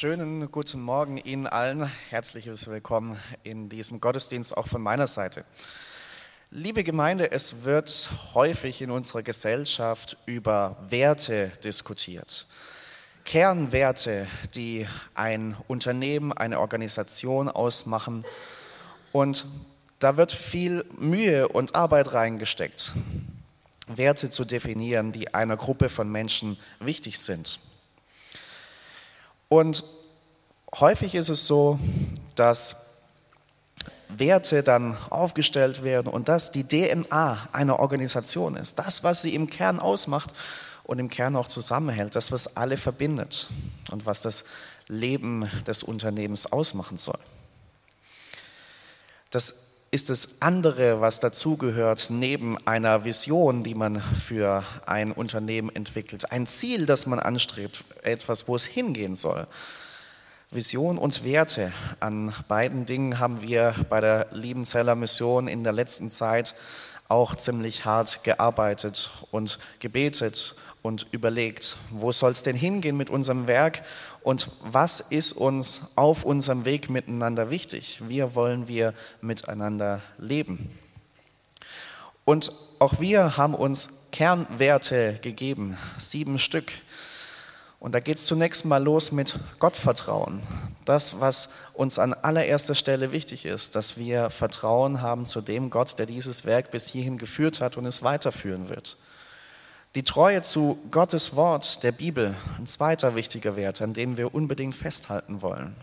Schönen guten Morgen Ihnen allen. Herzliches Willkommen in diesem Gottesdienst auch von meiner Seite. Liebe Gemeinde, es wird häufig in unserer Gesellschaft über Werte diskutiert. Kernwerte, die ein Unternehmen, eine Organisation ausmachen. Und da wird viel Mühe und Arbeit reingesteckt, Werte zu definieren, die einer Gruppe von Menschen wichtig sind. Und häufig ist es so, dass Werte dann aufgestellt werden und das die DNA einer Organisation ist. Das, was sie im Kern ausmacht und im Kern auch zusammenhält, das, was alle verbindet und was das Leben des Unternehmens ausmachen soll. Das ist das andere, was dazugehört, neben einer Vision, die man für ein Unternehmen entwickelt, ein Ziel, das man anstrebt, etwas, wo es hingehen soll. Vision und Werte. An beiden Dingen haben wir bei der Liebenzeller Mission in der letzten Zeit auch ziemlich hart gearbeitet und gebetet und überlegt, wo soll es denn hingehen mit unserem Werk und was ist uns auf unserem Weg miteinander wichtig? Wie wollen wir miteinander leben? Und auch wir haben uns Kernwerte gegeben, sieben Stück. Und da geht es zunächst mal los mit Gottvertrauen. Das, was uns an allererster Stelle wichtig ist, dass wir Vertrauen haben zu dem Gott, der dieses Werk bis hierhin geführt hat und es weiterführen wird. Die Treue zu Gottes Wort, der Bibel, ein zweiter wichtiger Wert, an dem wir unbedingt festhalten wollen.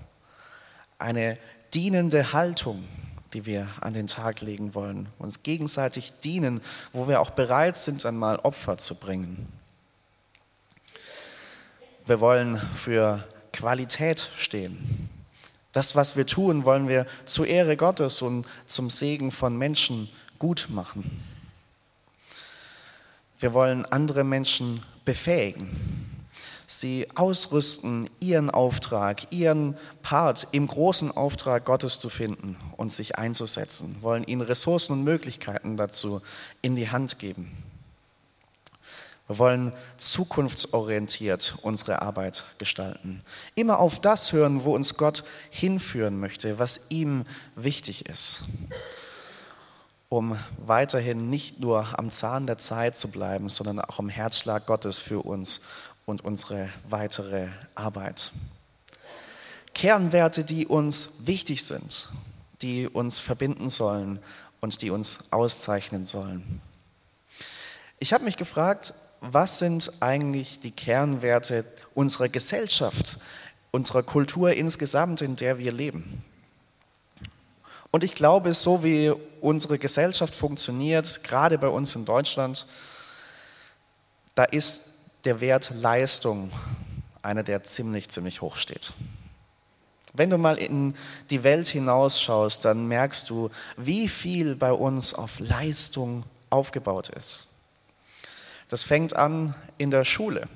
Eine dienende Haltung, die wir an den Tag legen wollen, uns gegenseitig dienen, wo wir auch bereit sind, einmal Opfer zu bringen. Wir wollen für Qualität stehen. Das, was wir tun, wollen wir zur Ehre Gottes und zum Segen von Menschen gut machen. Wir wollen andere Menschen befähigen, sie ausrüsten, ihren Auftrag, ihren Part im großen Auftrag Gottes zu finden und sich einzusetzen, wir wollen ihnen Ressourcen und Möglichkeiten dazu in die Hand geben. Wir wollen zukunftsorientiert unsere Arbeit gestalten. Immer auf das hören, wo uns Gott hinführen möchte, was ihm wichtig ist um weiterhin nicht nur am Zahn der Zeit zu bleiben, sondern auch im Herzschlag Gottes für uns und unsere weitere Arbeit. Kernwerte, die uns wichtig sind, die uns verbinden sollen und die uns auszeichnen sollen. Ich habe mich gefragt, was sind eigentlich die Kernwerte unserer Gesellschaft, unserer Kultur insgesamt, in der wir leben? Und ich glaube, so wie unsere Gesellschaft funktioniert, gerade bei uns in Deutschland, da ist der Wert Leistung einer, der ziemlich, ziemlich hoch steht. Wenn du mal in die Welt hinausschaust, dann merkst du, wie viel bei uns auf Leistung aufgebaut ist. Das fängt an in der Schule.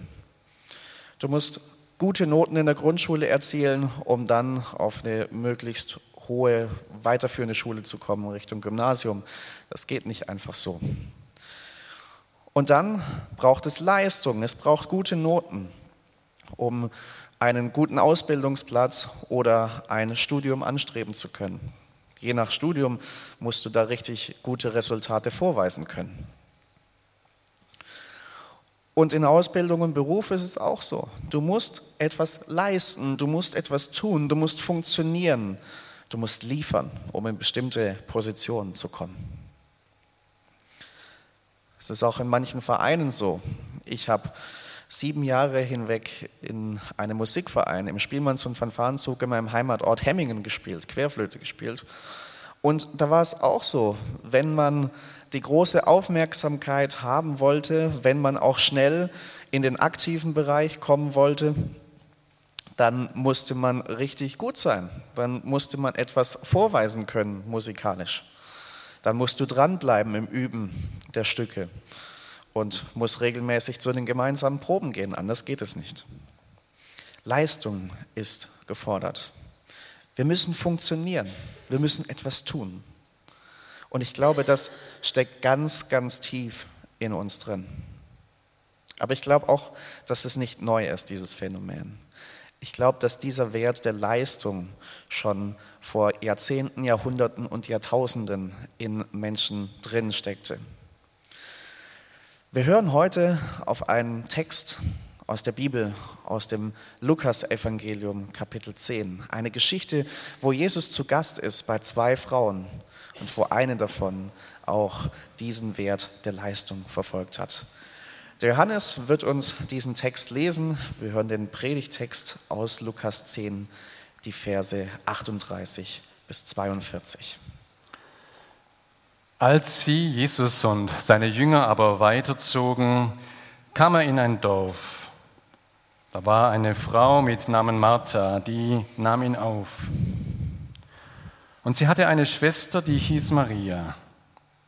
Du musst gute Noten in der Grundschule erzielen, um dann auf eine möglichst hohe, weiterführende Schule zu kommen, Richtung Gymnasium. Das geht nicht einfach so. Und dann braucht es Leistung, es braucht gute Noten, um einen guten Ausbildungsplatz oder ein Studium anstreben zu können. Je nach Studium musst du da richtig gute Resultate vorweisen können. Und in Ausbildung und Beruf ist es auch so. Du musst etwas leisten, du musst etwas tun, du musst funktionieren. Du musst liefern, um in bestimmte Positionen zu kommen. Es ist auch in manchen Vereinen so. Ich habe sieben Jahre hinweg in einem Musikverein im Spielmanns- und Fanfarenzug in meinem Heimatort Hemmingen gespielt, Querflöte gespielt. Und da war es auch so, wenn man die große Aufmerksamkeit haben wollte, wenn man auch schnell in den aktiven Bereich kommen wollte, dann musste man richtig gut sein. Dann musste man etwas vorweisen können musikalisch. Dann musst du dranbleiben im Üben der Stücke und musst regelmäßig zu den gemeinsamen Proben gehen. Anders geht es nicht. Leistung ist gefordert. Wir müssen funktionieren. Wir müssen etwas tun. Und ich glaube, das steckt ganz, ganz tief in uns drin. Aber ich glaube auch, dass es nicht neu ist, dieses Phänomen. Ich glaube, dass dieser Wert der Leistung schon vor Jahrzehnten, Jahrhunderten und Jahrtausenden in Menschen drin steckte. Wir hören heute auf einen Text aus der Bibel, aus dem Lukas-Evangelium, Kapitel 10. Eine Geschichte, wo Jesus zu Gast ist bei zwei Frauen und wo eine davon auch diesen Wert der Leistung verfolgt hat. Der Johannes wird uns diesen Text lesen. Wir hören den Predigtext aus Lukas 10, die Verse 38 bis 42. Als sie, Jesus und seine Jünger aber weiterzogen, kam er in ein Dorf. Da war eine Frau mit Namen Martha, die nahm ihn auf. Und sie hatte eine Schwester, die hieß Maria.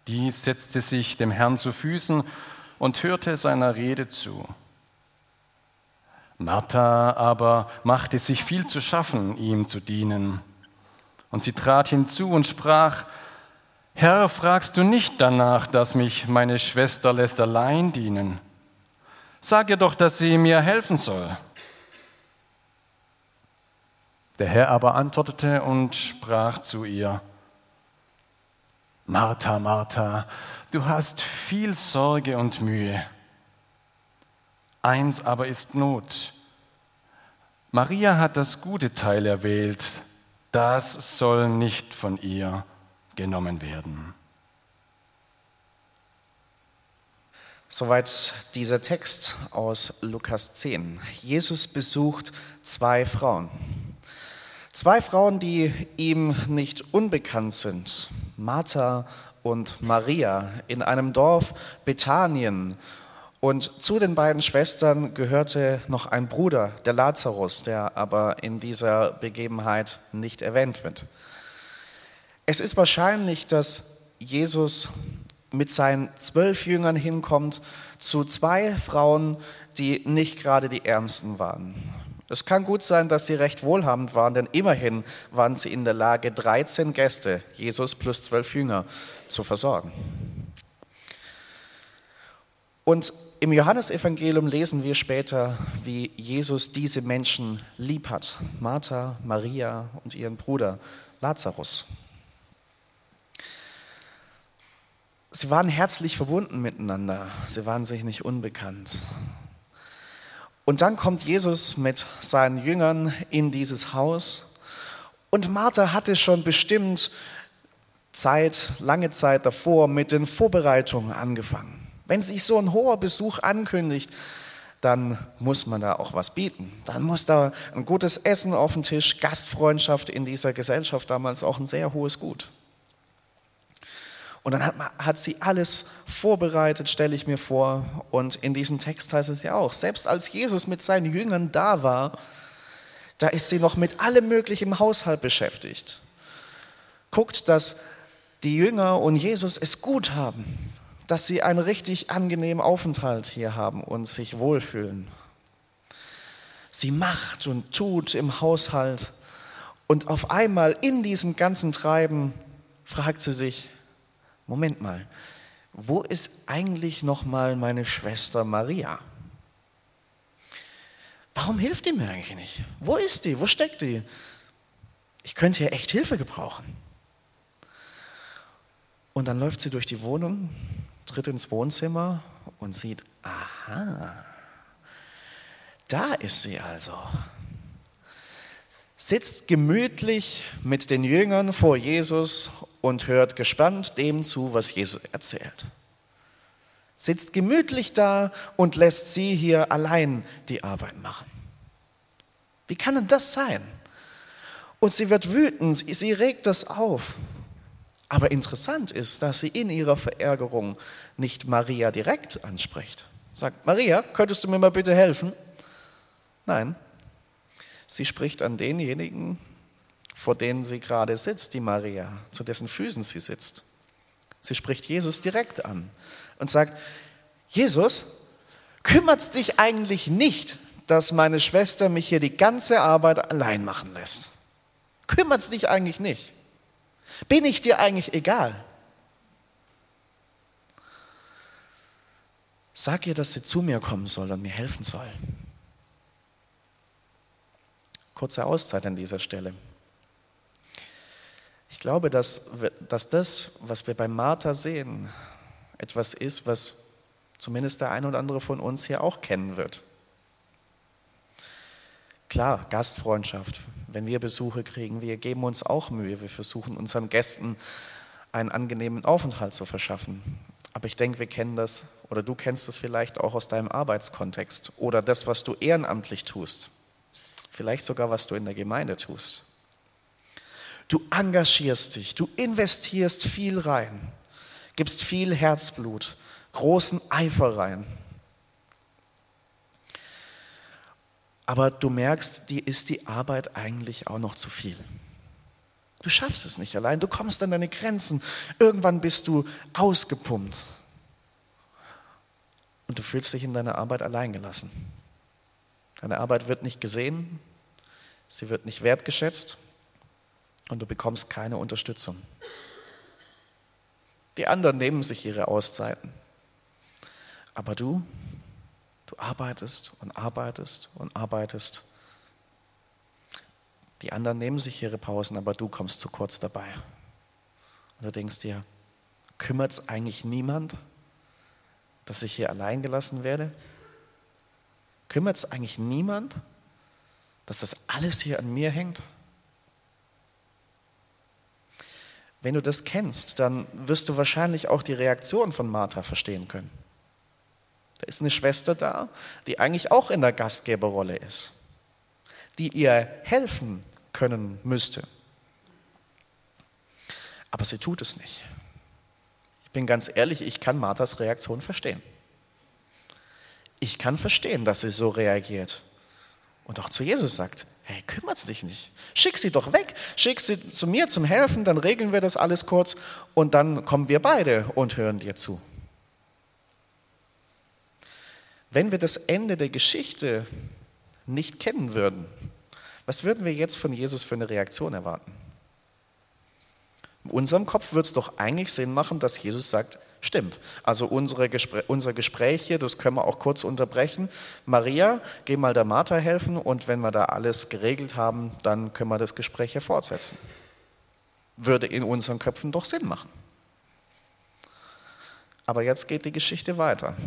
Die setzte sich dem Herrn zu Füßen und hörte seiner Rede zu. Martha aber machte sich viel zu schaffen, ihm zu dienen. Und sie trat hinzu und sprach, Herr, fragst du nicht danach, dass mich meine Schwester lässt allein dienen? Sag ihr doch, dass sie mir helfen soll. Der Herr aber antwortete und sprach zu ihr, Martha, Martha, du hast viel Sorge und Mühe. Eins aber ist Not. Maria hat das gute Teil erwählt, das soll nicht von ihr genommen werden. Soweit dieser Text aus Lukas 10. Jesus besucht zwei Frauen. Zwei Frauen, die ihm nicht unbekannt sind, Martha und Maria, in einem Dorf Bethanien. Und zu den beiden Schwestern gehörte noch ein Bruder, der Lazarus, der aber in dieser Begebenheit nicht erwähnt wird. Es ist wahrscheinlich, dass Jesus mit seinen zwölf Jüngern hinkommt zu zwei Frauen, die nicht gerade die Ärmsten waren. Es kann gut sein, dass sie recht wohlhabend waren, denn immerhin waren sie in der Lage, 13 Gäste, Jesus plus zwölf Jünger, zu versorgen. Und im Johannesevangelium lesen wir später, wie Jesus diese Menschen lieb hat. Martha, Maria und ihren Bruder Lazarus. Sie waren herzlich verbunden miteinander. Sie waren sich nicht unbekannt. Und dann kommt Jesus mit seinen Jüngern in dieses Haus. Und Martha hatte schon bestimmt Zeit, lange Zeit davor mit den Vorbereitungen angefangen. Wenn sich so ein hoher Besuch ankündigt, dann muss man da auch was bieten. Dann muss da ein gutes Essen auf den Tisch, Gastfreundschaft in dieser Gesellschaft damals auch ein sehr hohes Gut. Und dann hat, hat sie alles vorbereitet, stelle ich mir vor. Und in diesem Text heißt es ja auch, selbst als Jesus mit seinen Jüngern da war, da ist sie noch mit allem Möglichen im Haushalt beschäftigt. Guckt, dass die Jünger und Jesus es gut haben, dass sie einen richtig angenehmen Aufenthalt hier haben und sich wohlfühlen. Sie macht und tut im Haushalt und auf einmal in diesem ganzen Treiben fragt sie sich, Moment mal, wo ist eigentlich noch mal meine Schwester Maria? Warum hilft die mir eigentlich nicht? Wo ist die? Wo steckt die? Ich könnte hier echt Hilfe gebrauchen. Und dann läuft sie durch die Wohnung, tritt ins Wohnzimmer und sieht, aha, da ist sie also sitzt gemütlich mit den Jüngern vor Jesus und hört gespannt dem zu, was Jesus erzählt. Sitzt gemütlich da und lässt sie hier allein die Arbeit machen. Wie kann denn das sein? Und sie wird wütend, sie regt das auf. Aber interessant ist, dass sie in ihrer Verärgerung nicht Maria direkt anspricht. Sagt, Maria, könntest du mir mal bitte helfen? Nein, sie spricht an denjenigen, vor denen sie gerade sitzt, die Maria, zu dessen Füßen sie sitzt. Sie spricht Jesus direkt an und sagt, Jesus, kümmert es dich eigentlich nicht, dass meine Schwester mich hier die ganze Arbeit allein machen lässt? Kümmert es dich eigentlich nicht? Bin ich dir eigentlich egal? Sag ihr, dass sie zu mir kommen soll und mir helfen soll. Kurze Auszeit an dieser Stelle. Ich glaube, dass, dass das, was wir bei Martha sehen, etwas ist, was zumindest der ein oder andere von uns hier auch kennen wird. Klar, Gastfreundschaft. Wenn wir Besuche kriegen, wir geben uns auch Mühe. Wir versuchen unseren Gästen einen angenehmen Aufenthalt zu verschaffen. Aber ich denke, wir kennen das oder du kennst das vielleicht auch aus deinem Arbeitskontext oder das, was du ehrenamtlich tust. Vielleicht sogar, was du in der Gemeinde tust. Du engagierst dich, du investierst viel rein, gibst viel Herzblut, großen Eifer rein. Aber du merkst, dir ist die Arbeit eigentlich auch noch zu viel. Du schaffst es nicht allein, du kommst an deine Grenzen. Irgendwann bist du ausgepumpt. Und du fühlst dich in deiner Arbeit alleingelassen. Deine Arbeit wird nicht gesehen, sie wird nicht wertgeschätzt und du bekommst keine Unterstützung. Die anderen nehmen sich ihre Auszeiten. Aber du, du arbeitest und arbeitest und arbeitest. Die anderen nehmen sich ihre Pausen, aber du kommst zu kurz dabei. Und du denkst dir, kümmert es eigentlich niemand, dass ich hier allein gelassen werde? Kümmert es eigentlich niemand, dass das alles hier an mir hängt? Wenn du das kennst, dann wirst du wahrscheinlich auch die Reaktion von Martha verstehen können. Da ist eine Schwester da, die eigentlich auch in der Gastgeberrolle ist, die ihr helfen können müsste. Aber sie tut es nicht. Ich bin ganz ehrlich, ich kann Marthas Reaktion verstehen. Ich kann verstehen, dass sie so reagiert und auch zu Jesus sagt, hey, kümmert's dich nicht. Schick sie doch weg, schick sie zu mir zum Helfen, dann regeln wir das alles kurz und dann kommen wir beide und hören dir zu. Wenn wir das Ende der Geschichte nicht kennen würden, was würden wir jetzt von Jesus für eine Reaktion erwarten? In unserem Kopf würde es doch eigentlich Sinn machen, dass Jesus sagt, Stimmt. Also unsere Gespr unser Gespräch hier, das können wir auch kurz unterbrechen. Maria, geh mal der Martha helfen und wenn wir da alles geregelt haben, dann können wir das Gespräch hier fortsetzen. Würde in unseren Köpfen doch Sinn machen. Aber jetzt geht die Geschichte weiter.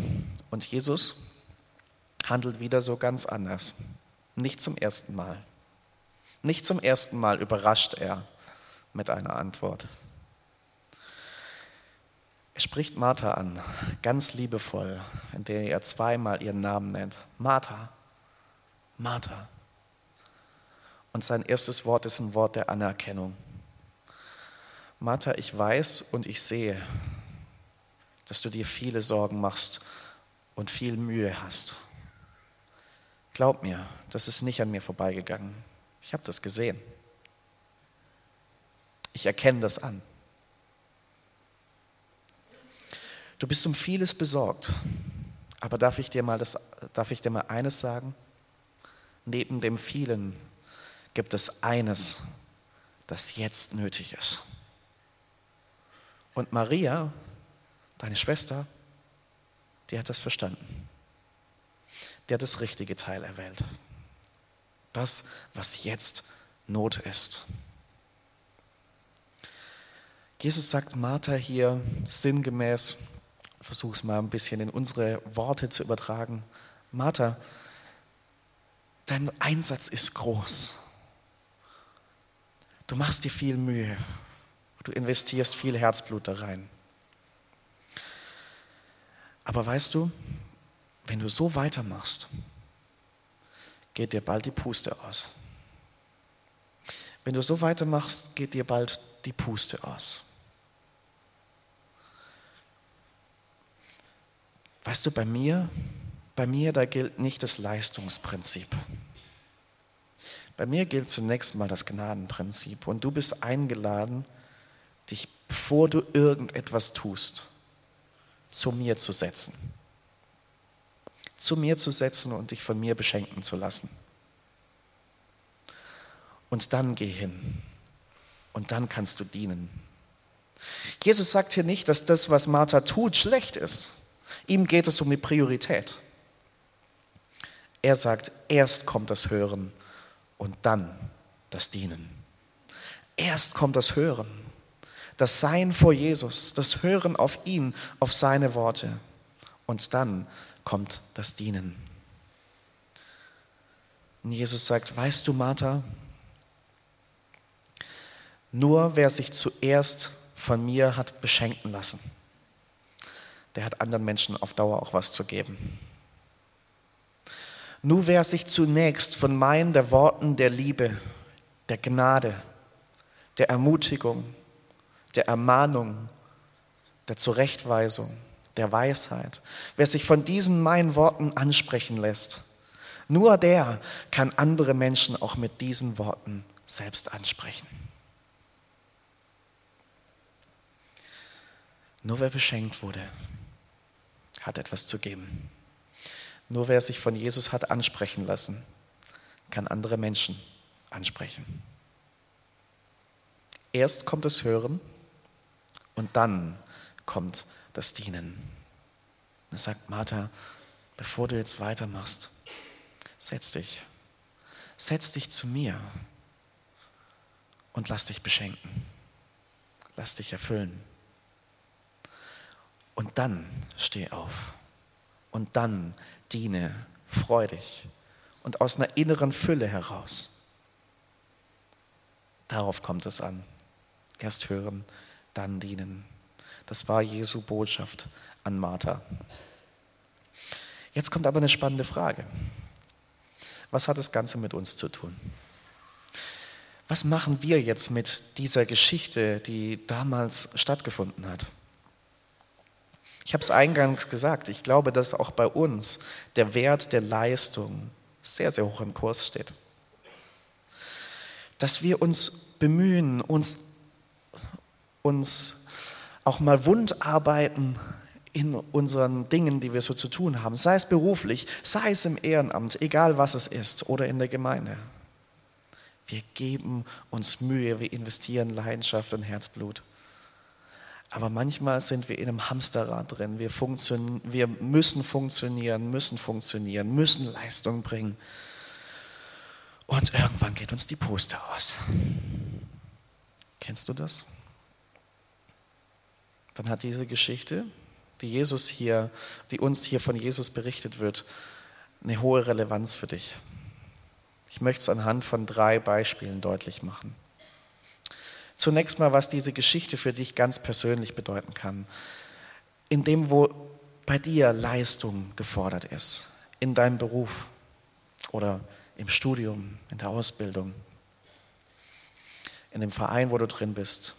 Und Jesus handelt wieder so ganz anders. Nicht zum ersten Mal. Nicht zum ersten Mal überrascht er mit einer Antwort. Er spricht Martha an, ganz liebevoll, indem er zweimal ihren Namen nennt. Martha, Martha. Und sein erstes Wort ist ein Wort der Anerkennung. Martha, ich weiß und ich sehe, dass du dir viele Sorgen machst und viel Mühe hast. Glaub mir, das ist nicht an mir vorbeigegangen. Ich habe das gesehen. Ich erkenne das an. Du bist um vieles besorgt. Aber darf ich dir mal, das, darf ich dir mal eines sagen? Neben dem vielen gibt es eines, das jetzt nötig ist. Und Maria, deine Schwester, die hat das verstanden. Die hat das richtige Teil erwählt. Das, was jetzt Not ist. Jesus sagt Martha hier sinngemäß, versuche es mal ein bisschen in unsere Worte zu übertragen. Martha, dein Einsatz ist groß. Du machst dir viel Mühe. Du investierst viel Herzblut da rein. Aber weißt du, wenn du so weitermachst, geht dir bald die Puste aus. Wenn du so weitermachst, geht dir bald die Puste aus. Weißt du, bei mir, bei mir, da gilt nicht das Leistungsprinzip. Bei mir gilt zunächst mal das Gnadenprinzip. Und du bist eingeladen, dich, bevor du irgendetwas tust, zu mir zu setzen. Zu mir zu setzen und dich von mir beschenken zu lassen. Und dann geh hin. Und dann kannst du dienen. Jesus sagt hier nicht, dass das, was Martha tut, schlecht ist. Ihm geht es um die Priorität. Er sagt, erst kommt das Hören und dann das Dienen. Erst kommt das Hören, das Sein vor Jesus, das Hören auf ihn, auf seine Worte und dann kommt das Dienen. Und Jesus sagt, weißt du, Martha, nur wer sich zuerst von mir hat beschenken lassen, der hat anderen Menschen auf Dauer auch was zu geben. Nur wer sich zunächst von meinen der Worten der Liebe, der Gnade, der Ermutigung, der Ermahnung, der Zurechtweisung, der Weisheit, wer sich von diesen meinen Worten ansprechen lässt, nur der kann andere Menschen auch mit diesen Worten selbst ansprechen. Nur wer beschenkt wurde, hat etwas zu geben. Nur wer sich von Jesus hat ansprechen lassen, kann andere Menschen ansprechen. Erst kommt das Hören und dann kommt das Dienen. Er sagt Martha, bevor du jetzt weitermachst, setz dich. Setz dich zu mir und lass dich beschenken. Lass dich erfüllen. Und dann steh auf. Und dann diene freudig und aus einer inneren Fülle heraus. Darauf kommt es an. Erst hören, dann dienen. Das war Jesu Botschaft an Martha. Jetzt kommt aber eine spannende Frage. Was hat das Ganze mit uns zu tun? Was machen wir jetzt mit dieser Geschichte, die damals stattgefunden hat? Ich habe es eingangs gesagt, ich glaube, dass auch bei uns der Wert der Leistung sehr, sehr hoch im Kurs steht. Dass wir uns bemühen, uns, uns auch mal wund arbeiten in unseren Dingen, die wir so zu tun haben, sei es beruflich, sei es im Ehrenamt, egal was es ist, oder in der Gemeinde. Wir geben uns Mühe, wir investieren Leidenschaft und Herzblut. Aber manchmal sind wir in einem Hamsterrad drin. Wir, wir müssen funktionieren, müssen funktionieren, müssen Leistung bringen. Und irgendwann geht uns die Puste aus. Kennst du das? Dann hat diese Geschichte, die Jesus hier, die uns hier von Jesus berichtet wird, eine hohe Relevanz für dich. Ich möchte es anhand von drei Beispielen deutlich machen. Zunächst mal, was diese Geschichte für dich ganz persönlich bedeuten kann. In dem, wo bei dir Leistung gefordert ist, in deinem Beruf oder im Studium, in der Ausbildung, in dem Verein, wo du drin bist,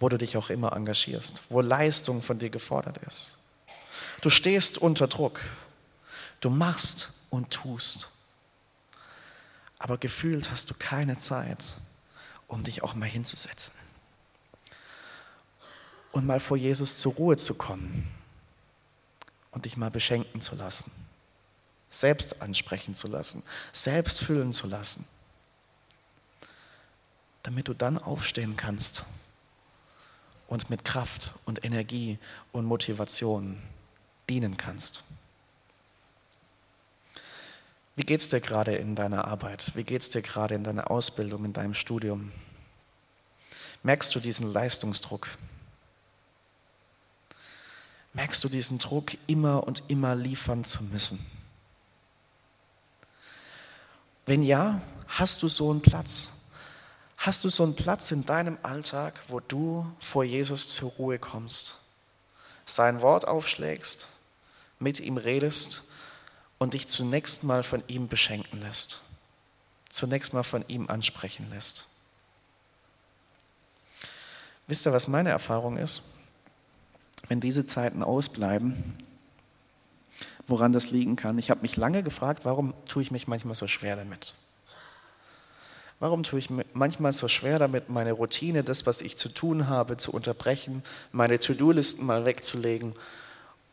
wo du dich auch immer engagierst, wo Leistung von dir gefordert ist. Du stehst unter Druck, du machst und tust, aber gefühlt hast du keine Zeit, um dich auch mal hinzusetzen und mal vor Jesus zur Ruhe zu kommen und dich mal beschenken zu lassen, selbst ansprechen zu lassen, selbst füllen zu lassen, damit du dann aufstehen kannst und mit Kraft und Energie und Motivation dienen kannst. Wie geht es dir gerade in deiner Arbeit? Wie geht es dir gerade in deiner Ausbildung, in deinem Studium? Merkst du diesen Leistungsdruck? Merkst du diesen Druck, immer und immer liefern zu müssen? Wenn ja, hast du so einen Platz? Hast du so einen Platz in deinem Alltag, wo du vor Jesus zur Ruhe kommst, sein Wort aufschlägst, mit ihm redest und dich zunächst mal von ihm beschenken lässt, zunächst mal von ihm ansprechen lässt. Wisst ihr, was meine Erfahrung ist? Wenn diese Zeiten ausbleiben, woran das liegen kann. Ich habe mich lange gefragt, warum tue ich mich manchmal so schwer damit? Warum tue ich mir manchmal so schwer damit, meine Routine, das, was ich zu tun habe, zu unterbrechen, meine To-Do-Listen mal wegzulegen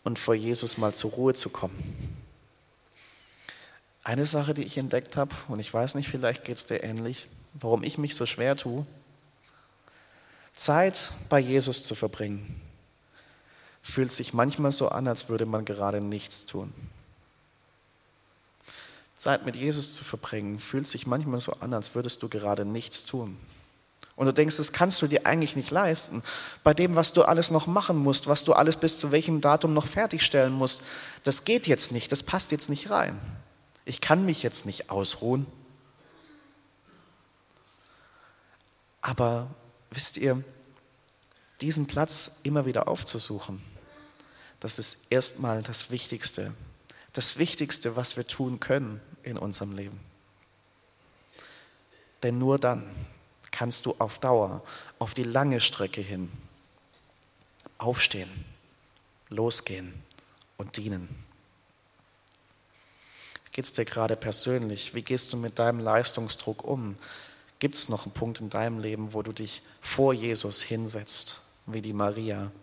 und vor Jesus mal zur Ruhe zu kommen? Eine Sache, die ich entdeckt habe, und ich weiß nicht, vielleicht geht es dir ähnlich, warum ich mich so schwer tue, Zeit bei Jesus zu verbringen, fühlt sich manchmal so an, als würde man gerade nichts tun. Zeit mit Jesus zu verbringen, fühlt sich manchmal so an, als würdest du gerade nichts tun. Und du denkst, das kannst du dir eigentlich nicht leisten. Bei dem, was du alles noch machen musst, was du alles bis zu welchem Datum noch fertigstellen musst, das geht jetzt nicht, das passt jetzt nicht rein. Ich kann mich jetzt nicht ausruhen. Aber wisst ihr, diesen Platz immer wieder aufzusuchen, das ist erstmal das Wichtigste. Das Wichtigste, was wir tun können in unserem Leben. Denn nur dann kannst du auf Dauer, auf die lange Strecke hin aufstehen, losgehen und dienen. Wie geht es dir gerade persönlich? Wie gehst du mit deinem Leistungsdruck um? Gibt es noch einen Punkt in deinem Leben, wo du dich vor Jesus hinsetzt, wie die Maria,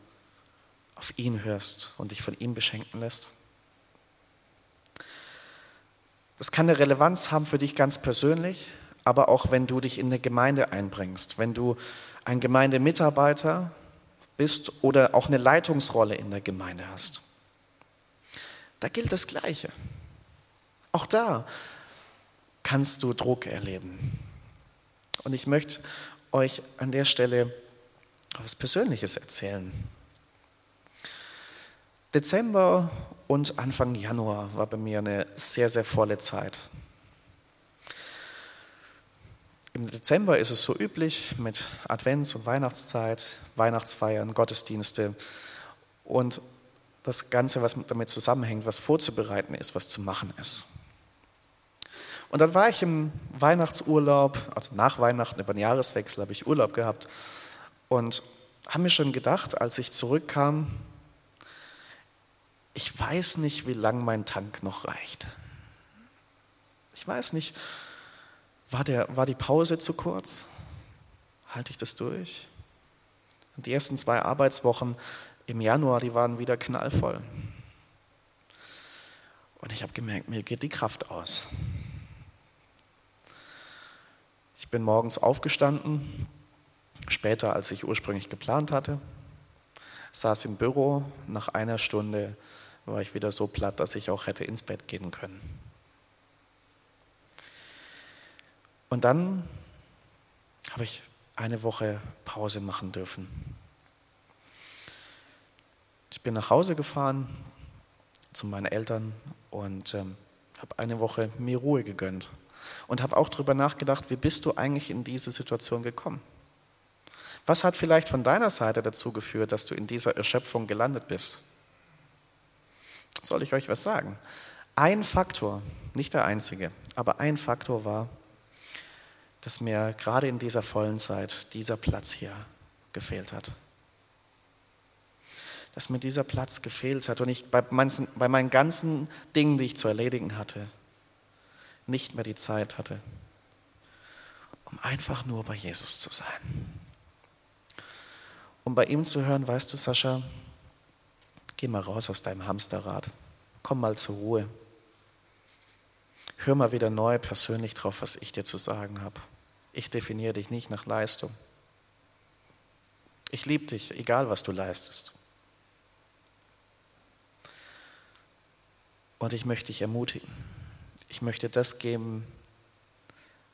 auf ihn hörst und dich von ihm beschenken lässt? Das kann eine Relevanz haben für dich ganz persönlich, aber auch wenn du dich in eine Gemeinde einbringst, wenn du ein Gemeindemitarbeiter bist oder auch eine Leitungsrolle in der Gemeinde hast. Da gilt das Gleiche. Auch da kannst du Druck erleben. Und ich möchte euch an der Stelle etwas Persönliches erzählen. Dezember und Anfang Januar war bei mir eine sehr, sehr volle Zeit. Im Dezember ist es so üblich mit Advents- und Weihnachtszeit, Weihnachtsfeiern, Gottesdienste und das Ganze, was damit zusammenhängt, was vorzubereiten ist, was zu machen ist. Und dann war ich im Weihnachtsurlaub, also nach Weihnachten, über den Jahreswechsel habe ich Urlaub gehabt und habe mir schon gedacht, als ich zurückkam, ich weiß nicht, wie lang mein Tank noch reicht. Ich weiß nicht, war, der, war die Pause zu kurz? Halte ich das durch? Und die ersten zwei Arbeitswochen im Januar, die waren wieder knallvoll. Und ich habe gemerkt, mir geht die Kraft aus. Ich bin morgens aufgestanden, später als ich ursprünglich geplant hatte, saß im Büro, nach einer Stunde war ich wieder so platt, dass ich auch hätte ins Bett gehen können. Und dann habe ich eine Woche Pause machen dürfen. Ich bin nach Hause gefahren zu meinen Eltern und ähm, habe eine Woche mir Ruhe gegönnt und habe auch darüber nachgedacht, wie bist du eigentlich in diese Situation gekommen? Was hat vielleicht von deiner Seite dazu geführt, dass du in dieser Erschöpfung gelandet bist? Soll ich euch was sagen? Ein Faktor, nicht der einzige, aber ein Faktor war, dass mir gerade in dieser vollen Zeit dieser Platz hier gefehlt hat. Dass mir dieser Platz gefehlt hat und ich bei, bei meinen ganzen Dingen, die ich zu erledigen hatte, nicht mehr die Zeit hatte, um einfach nur bei Jesus zu sein. Um bei ihm zu hören, weißt du, Sascha, geh mal raus aus deinem Hamsterrad, komm mal zur Ruhe. Hör mal wieder neu persönlich drauf, was ich dir zu sagen habe. Ich definiere dich nicht nach Leistung. Ich liebe dich, egal was du leistest. Und ich möchte dich ermutigen ich möchte das geben,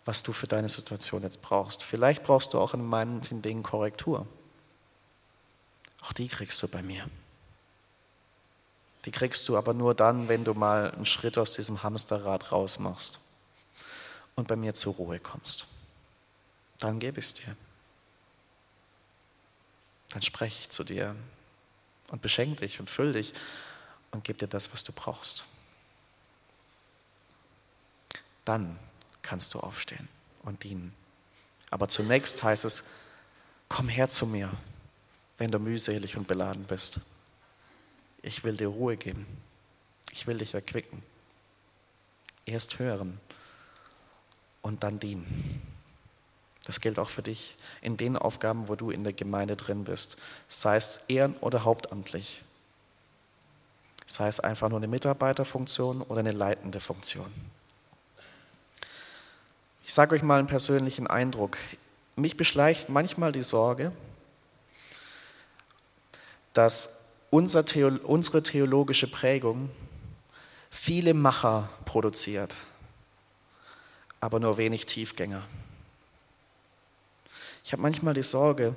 was du für deine Situation jetzt brauchst. Vielleicht brauchst du auch in manchen Dingen Korrektur. Auch die kriegst du bei mir. Die kriegst du aber nur dann, wenn du mal einen Schritt aus diesem Hamsterrad rausmachst und bei mir zur Ruhe kommst. Dann gebe ich es dir. Dann spreche ich zu dir und beschenke dich und fülle dich und gebe dir das, was du brauchst dann kannst du aufstehen und dienen. Aber zunächst heißt es, komm her zu mir, wenn du mühselig und beladen bist. Ich will dir Ruhe geben. Ich will dich erquicken. Erst hören und dann dienen. Das gilt auch für dich in den Aufgaben, wo du in der Gemeinde drin bist, sei es ehren- oder hauptamtlich, sei es einfach nur eine Mitarbeiterfunktion oder eine leitende Funktion. Ich sage euch mal einen persönlichen Eindruck. Mich beschleicht manchmal die Sorge, dass unser Theolo unsere theologische Prägung viele Macher produziert, aber nur wenig Tiefgänger. Ich habe manchmal die Sorge,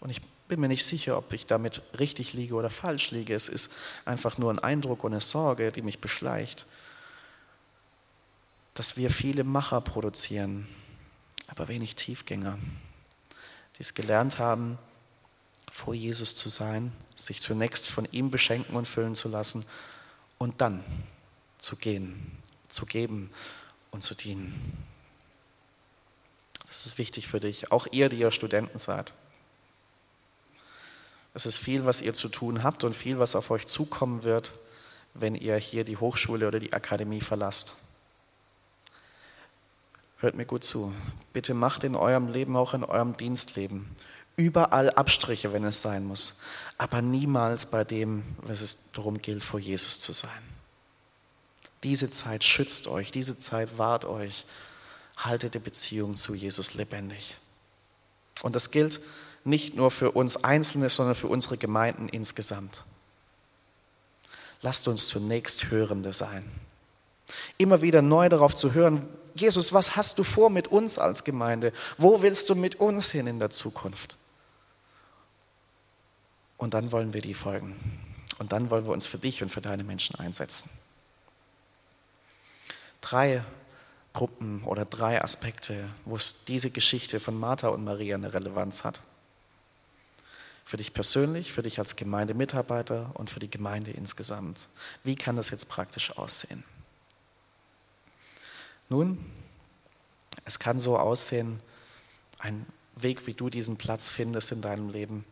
und ich bin mir nicht sicher, ob ich damit richtig liege oder falsch liege. Es ist einfach nur ein Eindruck und eine Sorge, die mich beschleicht, dass wir viele Macher produzieren, aber wenig Tiefgänger, die es gelernt haben, vor Jesus zu sein, sich zunächst von ihm beschenken und füllen zu lassen und dann zu gehen, zu geben und zu dienen. Das ist wichtig für dich, auch ihr, die ihr Studenten seid. Es ist viel, was ihr zu tun habt und viel, was auf euch zukommen wird, wenn ihr hier die Hochschule oder die Akademie verlasst. Hört mir gut zu. Bitte macht in eurem Leben, auch in eurem Dienstleben, überall Abstriche, wenn es sein muss, aber niemals bei dem, was es darum gilt, vor Jesus zu sein. Diese Zeit schützt euch, diese Zeit wahrt euch haltet die Beziehung zu Jesus lebendig. Und das gilt nicht nur für uns Einzelne, sondern für unsere Gemeinden insgesamt. Lasst uns zunächst Hörende sein. Immer wieder neu darauf zu hören, Jesus, was hast du vor mit uns als Gemeinde? Wo willst du mit uns hin in der Zukunft? Und dann wollen wir die folgen. Und dann wollen wir uns für dich und für deine Menschen einsetzen. Drei Gruppen oder drei Aspekte, wo es diese Geschichte von Martha und Maria eine Relevanz hat. Für dich persönlich, für dich als Gemeindemitarbeiter und für die Gemeinde insgesamt. Wie kann das jetzt praktisch aussehen? Nun, es kann so aussehen, ein Weg, wie du diesen Platz findest in deinem Leben,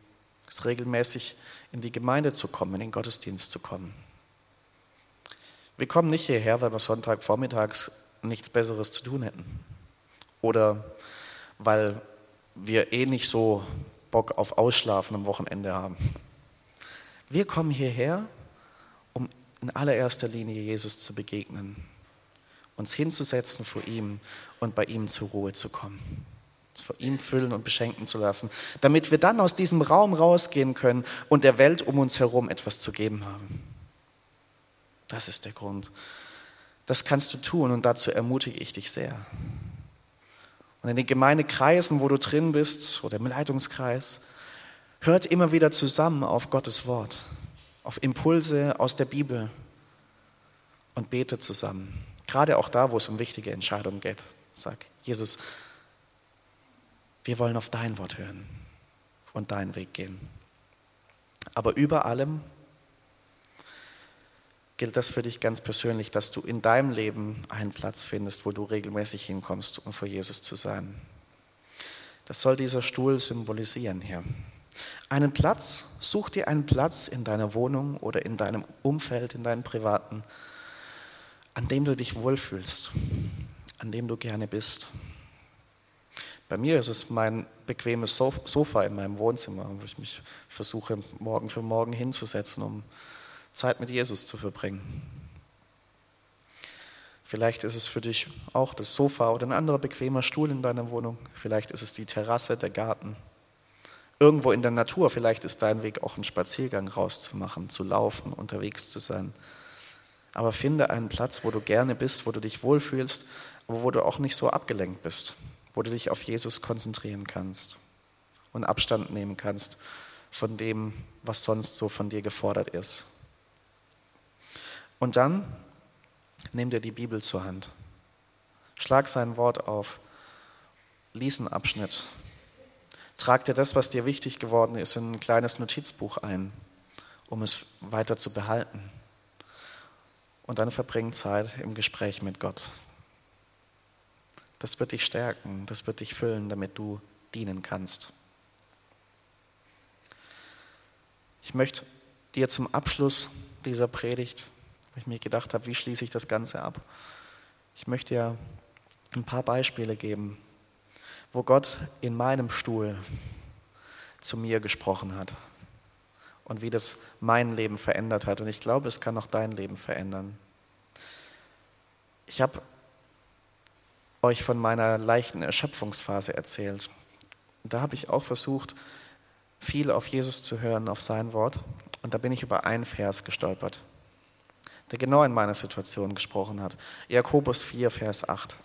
ist regelmäßig in die Gemeinde zu kommen, in den Gottesdienst zu kommen. Wir kommen nicht hierher, weil wir Sonntagvormittags nichts Besseres zu tun hätten. Oder weil wir eh nicht so Bock auf Ausschlafen am Wochenende haben. Wir kommen hierher, um in allererster Linie Jesus zu begegnen, uns hinzusetzen vor ihm und bei ihm zur Ruhe zu kommen, vor ihm füllen und beschenken zu lassen, damit wir dann aus diesem Raum rausgehen können und der Welt um uns herum etwas zu geben haben. Das ist der Grund, das kannst du tun und dazu ermutige ich dich sehr. Und in den Gemeindekreisen, wo du drin bist, oder im Leitungskreis, hört immer wieder zusammen auf Gottes Wort, auf Impulse aus der Bibel und betet zusammen. Gerade auch da, wo es um wichtige Entscheidungen geht. Sag, Jesus, wir wollen auf dein Wort hören und deinen Weg gehen. Aber über allem gilt das für dich ganz persönlich, dass du in deinem Leben einen Platz findest, wo du regelmäßig hinkommst, um vor Jesus zu sein. Das soll dieser Stuhl symbolisieren hier. Einen Platz, such dir einen Platz in deiner Wohnung oder in deinem Umfeld, in deinem privaten, an dem du dich wohlfühlst, an dem du gerne bist. Bei mir ist es mein bequemes Sofa in meinem Wohnzimmer, wo ich mich versuche, morgen für morgen hinzusetzen, um Zeit mit Jesus zu verbringen. Vielleicht ist es für dich auch das Sofa oder ein anderer bequemer Stuhl in deiner Wohnung. Vielleicht ist es die Terrasse, der Garten. Irgendwo in der Natur, vielleicht ist dein Weg auch ein Spaziergang rauszumachen, zu laufen, unterwegs zu sein. Aber finde einen Platz, wo du gerne bist, wo du dich wohlfühlst, aber wo du auch nicht so abgelenkt bist, wo du dich auf Jesus konzentrieren kannst und Abstand nehmen kannst von dem, was sonst so von dir gefordert ist. Und dann nimm dir die Bibel zur Hand. Schlag sein Wort auf. Lies einen Abschnitt. Trag dir das, was dir wichtig geworden ist, in ein kleines Notizbuch ein, um es weiter zu behalten. Und dann verbring Zeit im Gespräch mit Gott. Das wird dich stärken, das wird dich füllen, damit du dienen kannst. Ich möchte dir zum Abschluss dieser Predigt, wo ich mir gedacht habe, wie schließe ich das Ganze ab? Ich möchte ja ein paar Beispiele geben, wo Gott in meinem Stuhl zu mir gesprochen hat und wie das mein Leben verändert hat. Und ich glaube, es kann auch dein Leben verändern. Ich habe euch von meiner leichten Erschöpfungsphase erzählt. Da habe ich auch versucht, viel auf Jesus zu hören, auf sein Wort. Und da bin ich über einen Vers gestolpert, der genau in meiner Situation gesprochen hat. Jakobus 4, Vers 8.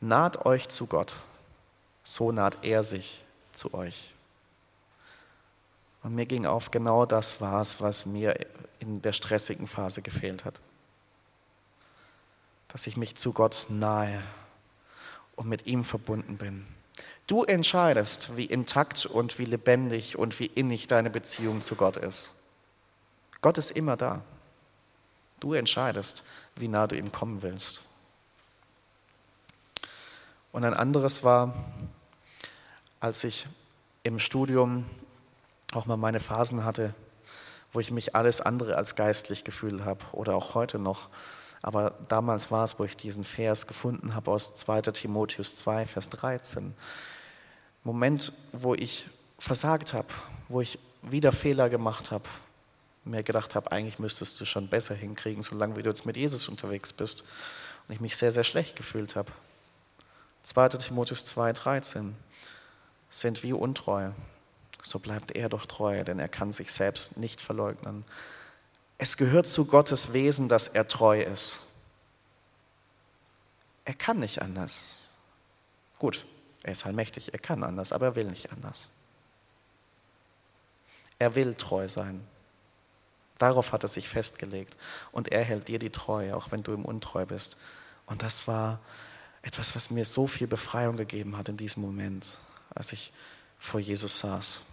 Naht euch zu Gott, so naht er sich zu euch. Und mir ging auf, genau das war es, was mir in der stressigen Phase gefehlt hat. Dass ich mich zu Gott nahe und mit ihm verbunden bin. Du entscheidest, wie intakt und wie lebendig und wie innig deine Beziehung zu Gott ist. Gott ist immer da. Du entscheidest, wie nah du ihm kommen willst. Und ein anderes war, als ich im Studium auch mal meine Phasen hatte, wo ich mich alles andere als geistlich gefühlt habe oder auch heute noch. Aber damals war es, wo ich diesen Vers gefunden habe aus 2 Timotheus 2, Vers 13. Moment, wo ich versagt habe, wo ich wieder Fehler gemacht habe, mir gedacht habe, eigentlich müsstest du schon besser hinkriegen, solange wie du jetzt mit Jesus unterwegs bist. Und ich mich sehr, sehr schlecht gefühlt habe. 2 Timotheus 2, 13 sind wie untreu so bleibt er doch treu, denn er kann sich selbst nicht verleugnen. Es gehört zu Gottes Wesen, dass er treu ist. Er kann nicht anders. Gut, er ist allmächtig, er kann anders, aber er will nicht anders. Er will treu sein. Darauf hat er sich festgelegt. Und er hält dir die Treue, auch wenn du ihm untreu bist. Und das war etwas, was mir so viel Befreiung gegeben hat in diesem Moment, als ich vor Jesus saß.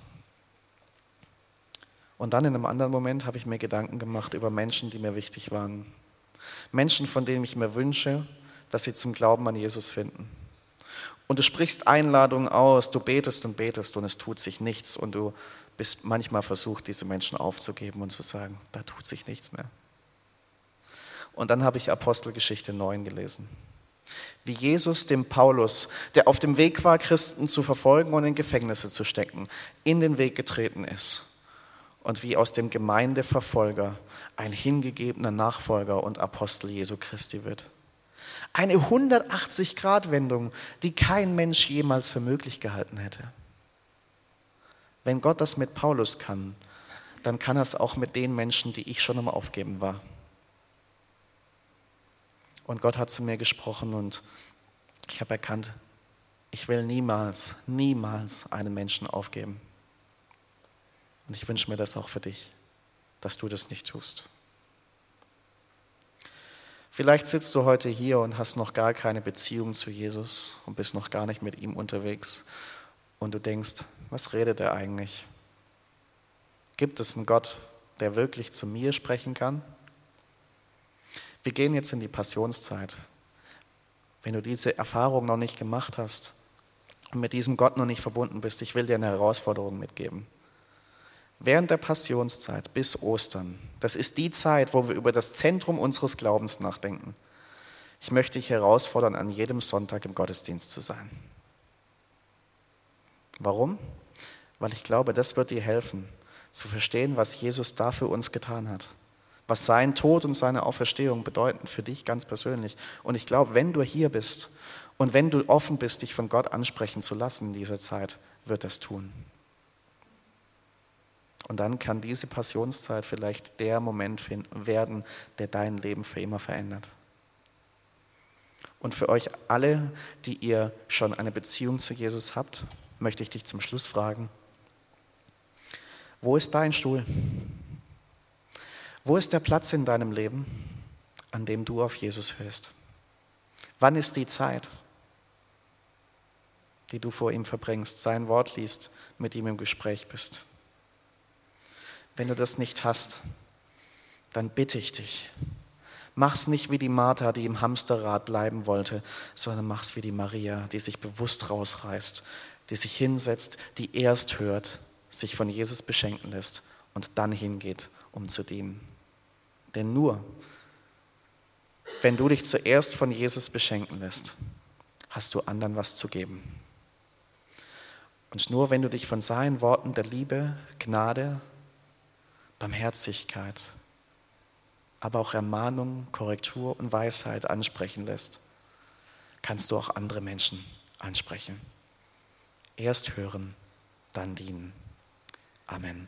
Und dann in einem anderen Moment habe ich mir Gedanken gemacht über Menschen, die mir wichtig waren. Menschen, von denen ich mir wünsche, dass sie zum Glauben an Jesus finden. Und du sprichst Einladungen aus, du betest und betest und es tut sich nichts und du bist manchmal versucht, diese Menschen aufzugeben und zu sagen, da tut sich nichts mehr. Und dann habe ich Apostelgeschichte 9 gelesen. Wie Jesus dem Paulus, der auf dem Weg war, Christen zu verfolgen und in Gefängnisse zu stecken, in den Weg getreten ist und wie aus dem Gemeindeverfolger ein hingegebener Nachfolger und Apostel Jesu Christi wird. Eine 180-Grad-Wendung, die kein Mensch jemals für möglich gehalten hätte. Wenn Gott das mit Paulus kann, dann kann er es auch mit den Menschen, die ich schon am Aufgeben war. Und Gott hat zu mir gesprochen und ich habe erkannt, ich will niemals, niemals einen Menschen aufgeben. Und ich wünsche mir das auch für dich, dass du das nicht tust. Vielleicht sitzt du heute hier und hast noch gar keine Beziehung zu Jesus und bist noch gar nicht mit ihm unterwegs und du denkst, was redet er eigentlich? Gibt es einen Gott, der wirklich zu mir sprechen kann? Wir gehen jetzt in die Passionszeit. Wenn du diese Erfahrung noch nicht gemacht hast und mit diesem Gott noch nicht verbunden bist, ich will dir eine Herausforderung mitgeben. Während der Passionszeit bis Ostern, das ist die Zeit, wo wir über das Zentrum unseres Glaubens nachdenken. Ich möchte dich herausfordern, an jedem Sonntag im Gottesdienst zu sein. Warum? Weil ich glaube, das wird dir helfen, zu verstehen, was Jesus da für uns getan hat. Was sein Tod und seine Auferstehung bedeuten für dich ganz persönlich. Und ich glaube, wenn du hier bist und wenn du offen bist, dich von Gott ansprechen zu lassen in dieser Zeit, wird das tun. Und dann kann diese Passionszeit vielleicht der Moment werden, der dein Leben für immer verändert. Und für euch alle, die ihr schon eine Beziehung zu Jesus habt, möchte ich dich zum Schluss fragen, wo ist dein Stuhl? Wo ist der Platz in deinem Leben, an dem du auf Jesus hörst? Wann ist die Zeit, die du vor ihm verbringst, sein Wort liest, mit ihm im Gespräch bist? Wenn du das nicht hast, dann bitte ich dich, mach's nicht wie die Martha, die im Hamsterrad bleiben wollte, sondern mach's wie die Maria, die sich bewusst rausreißt, die sich hinsetzt, die erst hört, sich von Jesus beschenken lässt und dann hingeht, um zu dienen. Denn nur, wenn du dich zuerst von Jesus beschenken lässt, hast du anderen was zu geben. Und nur wenn du dich von seinen Worten der Liebe, Gnade, Barmherzigkeit, aber auch Ermahnung, Korrektur und Weisheit ansprechen lässt, kannst du auch andere Menschen ansprechen. Erst hören, dann dienen. Amen.